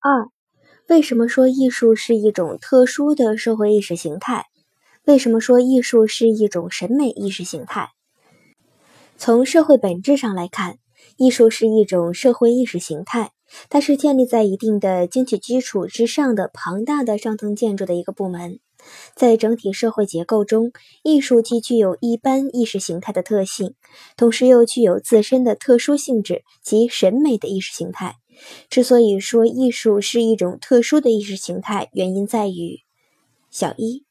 二、为什么说艺术是一种特殊的社会意识形态？为什么说艺术是一种审美意识形态？从社会本质上来看，艺术是一种社会意识形态，它是建立在一定的经济基础之上的庞大的上层建筑的一个部门。在整体社会结构中，艺术既具有一般意识形态的特性，同时又具有自身的特殊性质及审美的意识形态。之所以说艺术是一种特殊的意识形态，原因在于：小一，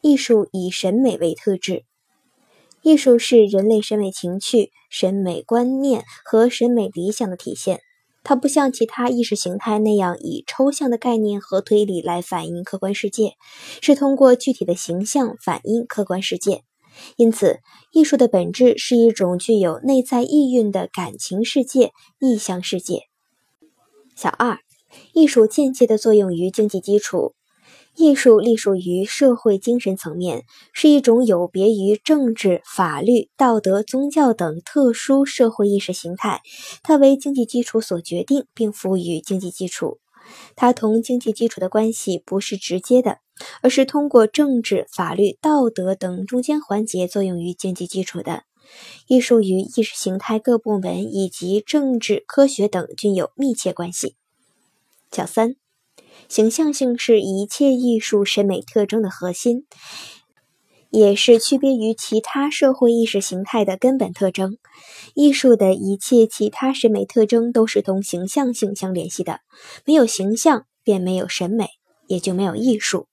艺术以审美为特质。艺术是人类审美情趣、审美观念和审美理想的体现。它不像其他意识形态那样以抽象的概念和推理来反映客观世界，是通过具体的形象反映客观世界。因此，艺术的本质是一种具有内在意蕴的感情世界、意象世界。小二，艺术间接的作用于经济基础。艺术隶属于社会精神层面，是一种有别于政治、法律、道德、宗教等特殊社会意识形态。它为经济基础所决定，并赋予经济基础。它同经济基础的关系不是直接的，而是通过政治、法律、道德等中间环节作用于经济基础的。艺术与意识形态各部门以及政治、科学等均有密切关系。小三。形象性是一切艺术审美特征的核心，也是区别于其他社会意识形态的根本特征。艺术的一切其他审美特征都是同形象性相联系的，没有形象便没有审美，也就没有艺术。